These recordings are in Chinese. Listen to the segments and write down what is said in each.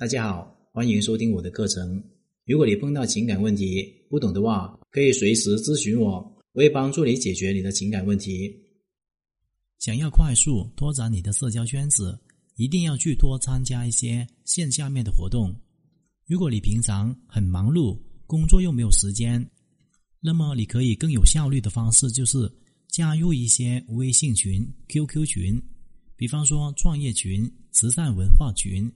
大家好，欢迎收听我的课程。如果你碰到情感问题不懂的话，可以随时咨询我，我会帮助你解决你的情感问题。想要快速拓展你的社交圈子，一定要去多参加一些线下面的活动。如果你平常很忙碌，工作又没有时间，那么你可以更有效率的方式就是加入一些微信群、QQ 群，比方说创业群、慈善文化群、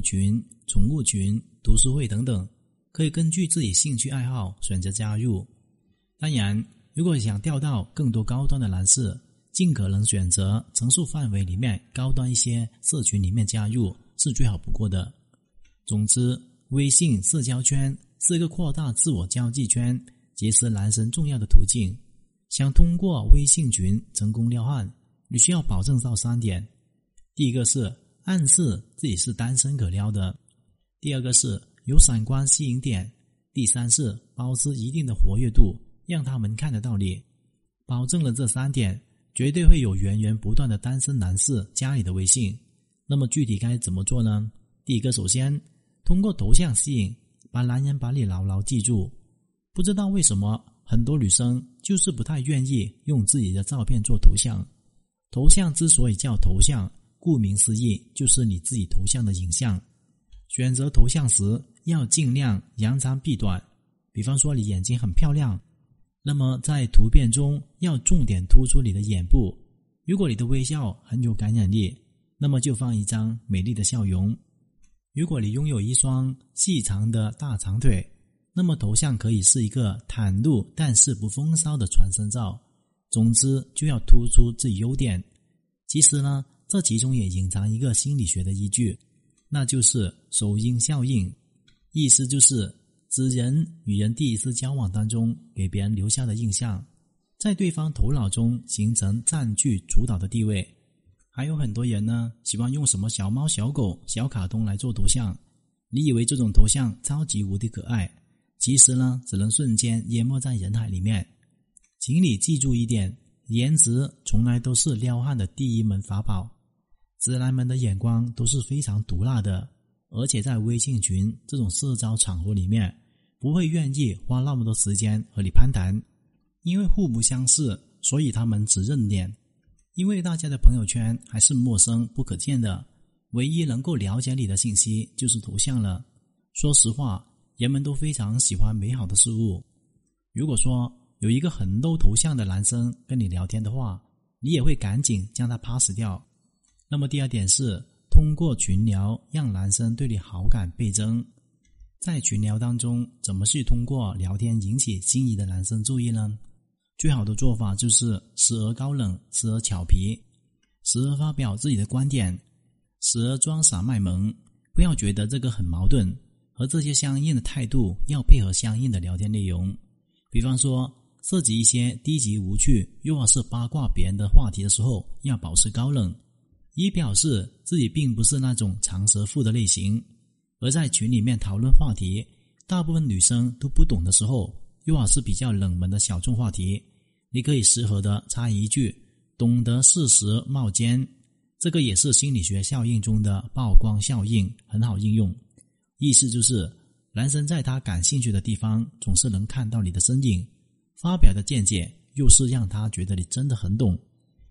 群、宠物群、读书会等等，可以根据自己兴趣爱好选择加入。当然，如果想钓到更多高端的男士，尽可能选择层数范围里面高端一些社群里面加入是最好不过的。总之，微信社交圈是一个扩大自我交际圈、结识男生重要的途径。想通过微信群成功撩汉，你需要保证到三点：第一个是暗示自己是单身可撩的；第二个是有闪光吸引点；第三是保持一定的活跃度，让他们看得到你。保证了这三点。绝对会有源源不断的单身男士加你的微信。那么具体该怎么做呢？第一个，首先通过头像吸引，把男人把你牢牢记住。不知道为什么，很多女生就是不太愿意用自己的照片做头像。头像之所以叫头像，顾名思义就是你自己头像的影像。选择头像时要尽量扬长避短，比方说你眼睛很漂亮。那么在图片中要重点突出你的眼部。如果你的微笑很有感染力，那么就放一张美丽的笑容。如果你拥有一双细长的大长腿，那么头像可以是一个袒露但是不风骚的全身照。总之就要突出自己优点。其实呢，这其中也隐藏一个心理学的依据，那就是首因效应，意思就是。指人与人第一次交往当中给别人留下的印象，在对方头脑中形成占据主导的地位。还有很多人呢，喜欢用什么小猫、小狗、小卡通来做头像。你以为这种头像超级无敌可爱，其实呢，只能瞬间淹没在人海里面。请你记住一点：颜值从来都是撩汉的第一门法宝。直男们的眼光都是非常毒辣的。而且在微信群这种社交场合里面，不会愿意花那么多时间和你攀谈，因为互不相识，所以他们只认脸。因为大家的朋友圈还是陌生不可见的，唯一能够了解你的信息就是头像了。说实话，人们都非常喜欢美好的事物。如果说有一个很 low 头像的男生跟你聊天的话，你也会赶紧将他 pass 掉。那么第二点是。通过群聊让男生对你好感倍增，在群聊当中，怎么去通过聊天引起心仪的男生注意呢？最好的做法就是时而高冷，时而俏皮，时而发表自己的观点，时而装傻卖萌。不要觉得这个很矛盾，和这些相应的态度要配合相应的聊天内容。比方说，涉及一些低级无趣又或是八卦别人的话题的时候，要保持高冷。以表示自己并不是那种长舌妇的类型，而在群里面讨论话题，大部分女生都不懂的时候，又或是比较冷门的小众话题，你可以适合的插一句“懂得适时冒尖”，这个也是心理学效应中的曝光效应，很好应用。意思就是，男生在他感兴趣的地方总是能看到你的身影，发表的见解又是让他觉得你真的很懂。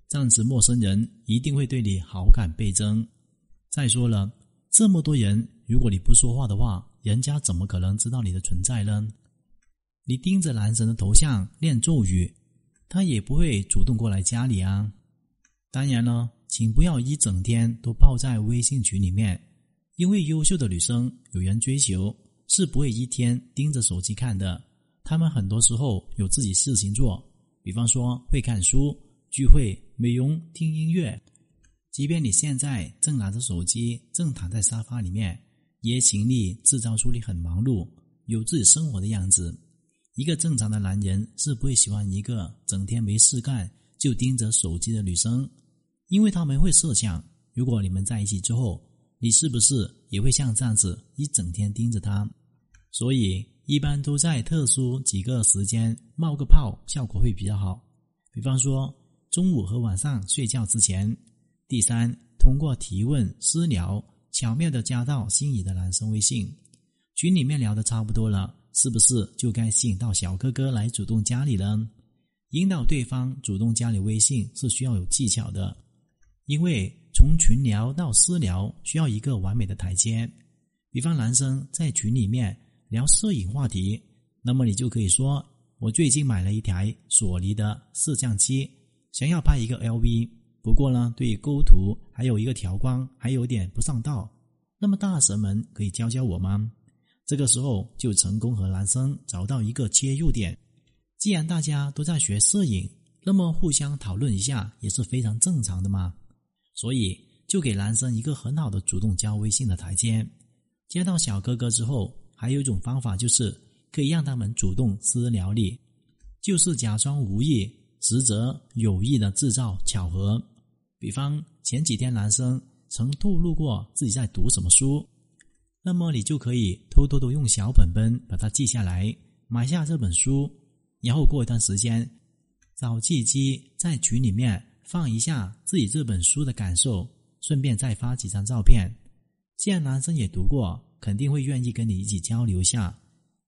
这样子，陌生人一定会对你好感倍增。再说了，这么多人，如果你不说话的话，人家怎么可能知道你的存在呢？你盯着男神的头像念咒语，他也不会主动过来加你啊。当然了，请不要一整天都泡在微信群里面，因为优秀的女生有人追求，是不会一天盯着手机看的。他们很多时候有自己事情做，比方说会看书。聚会、美容、听音乐，即便你现在正拿着手机，正躺在沙发里面，也请你制造出你很忙碌、有自己生活的样子。一个正常的男人是不会喜欢一个整天没事干就盯着手机的女生，因为他们会设想：如果你们在一起之后，你是不是也会像这样子一整天盯着他？所以，一般都在特殊几个时间冒个泡，效果会比较好。比方说。中午和晚上睡觉之前，第三，通过提问、私聊、巧妙的加到心仪的男生微信群里面聊的差不多了，是不是就该吸引到小哥哥来主动加你了？引导对方主动加你微信是需要有技巧的，因为从群聊到私聊需要一个完美的台阶。比方男生在群里面聊摄影话题，那么你就可以说：“我最近买了一台索尼的摄像机，想要拍一个 LV。”不过呢，对构图还有一个调光还有点不上道，那么大神们可以教教我吗？这个时候就成功和男生找到一个切入点。既然大家都在学摄影，那么互相讨论一下也是非常正常的嘛。所以就给男生一个很好的主动加微信的台阶。加到小哥哥之后，还有一种方法就是可以让他们主动私聊你，就是假装无意，实则有意的制造巧合。比方前几天男生曾透露过自己在读什么书，那么你就可以偷偷的用小本本把它记下来，买下这本书，然后过一段时间找契机在群里面放一下自己这本书的感受，顺便再发几张照片。既然男生也读过，肯定会愿意跟你一起交流一下，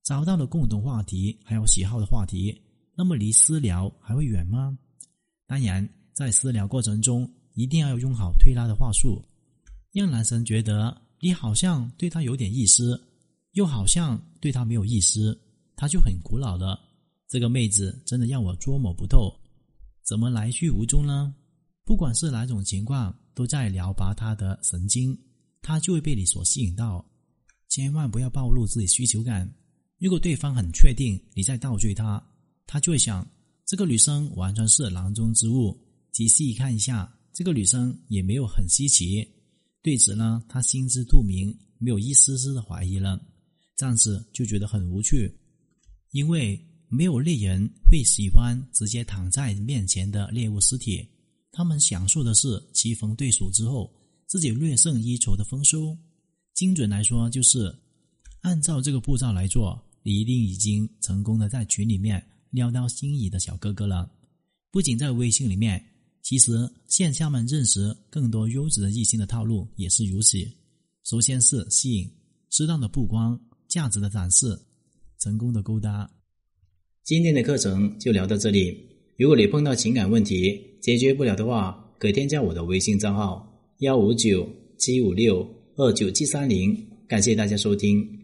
找到了共同话题还有喜好的话题，那么离私聊还会远吗？当然，在私聊过程中。一定要用好推拉的话术，让男生觉得你好像对他有点意思，又好像对他没有意思，他就很苦恼了。这个妹子真的让我捉摸不透，怎么来去无踪呢？不管是哪种情况，都在撩拔他的神经，他就会被你所吸引到。千万不要暴露自己需求感。如果对方很确定你在倒追他，他就会想这个女生完全是囊中之物。仔细看一下。这个女生也没有很稀奇，对此呢，他心知肚明，没有一丝丝的怀疑了。这样子就觉得很无趣，因为没有猎人会喜欢直接躺在面前的猎物尸体，他们享受的是棋逢对手之后自己略胜一筹的丰收。精准来说，就是按照这个步骤来做，你一定已经成功的在群里面撩到心仪的小哥哥了。不仅在微信里面。其实，线下们认识更多优质的异性的套路也是如此。首先是吸引，适当的曝光，价值的展示，成功的勾搭。今天的课程就聊到这里。如果你碰到情感问题解决不了的话，可添加我的微信账号：幺五九七五六二九七三零。感谢大家收听。